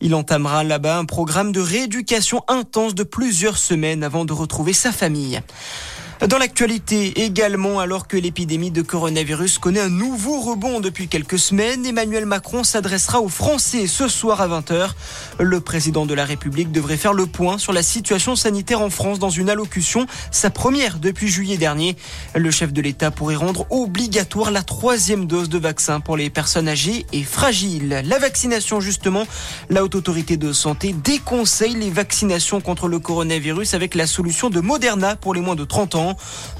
Il entamera là-bas un programme de rééducation intense de plusieurs semaines avant de retrouver sa famille. Dans l'actualité également, alors que l'épidémie de coronavirus connaît un nouveau rebond depuis quelques semaines, Emmanuel Macron s'adressera aux Français ce soir à 20h. Le président de la République devrait faire le point sur la situation sanitaire en France dans une allocution, sa première depuis juillet dernier. Le chef de l'État pourrait rendre obligatoire la troisième dose de vaccin pour les personnes âgées et fragiles. La vaccination justement, la haute autorité de santé déconseille les vaccinations contre le coronavirus avec la solution de Moderna pour les moins de 30 ans.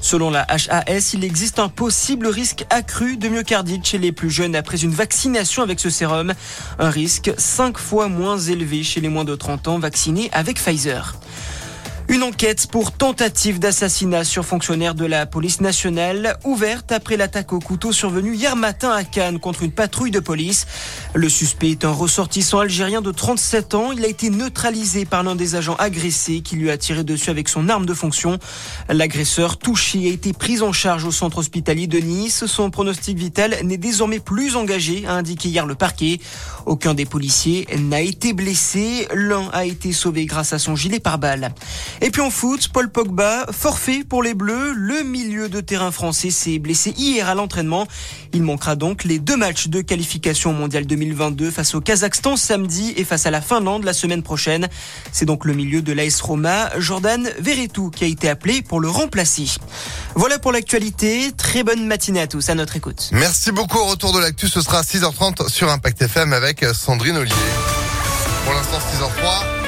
Selon la HAS, il existe un possible risque accru de myocardite chez les plus jeunes après une vaccination avec ce sérum. Un risque 5 fois moins élevé chez les moins de 30 ans vaccinés avec Pfizer. Une enquête pour tentative d'assassinat sur fonctionnaire de la police nationale ouverte après l'attaque au couteau survenue hier matin à Cannes contre une patrouille de police. Le suspect est un ressortissant algérien de 37 ans. Il a été neutralisé par l'un des agents agressés qui lui a tiré dessus avec son arme de fonction. L'agresseur touché a été pris en charge au centre hospitalier de Nice. Son pronostic vital n'est désormais plus engagé, a indiqué hier le parquet. Aucun des policiers n'a été blessé. L'un a été sauvé grâce à son gilet pare-balles. Et puis en foot, Paul Pogba, forfait pour les Bleus. Le milieu de terrain français s'est blessé hier à l'entraînement. Il manquera donc les deux matchs de qualification mondiale 2022 face au Kazakhstan samedi et face à la Finlande la semaine prochaine. C'est donc le milieu de l'AS Roma, Jordan Verretou, qui a été appelé pour le remplacer. Voilà pour l'actualité. Très bonne matinée à tous. À notre écoute. Merci beaucoup. Au retour de l'actu, ce sera à 6h30 sur Impact FM avec Sandrine Ollier. Pour l'instant, 6h03.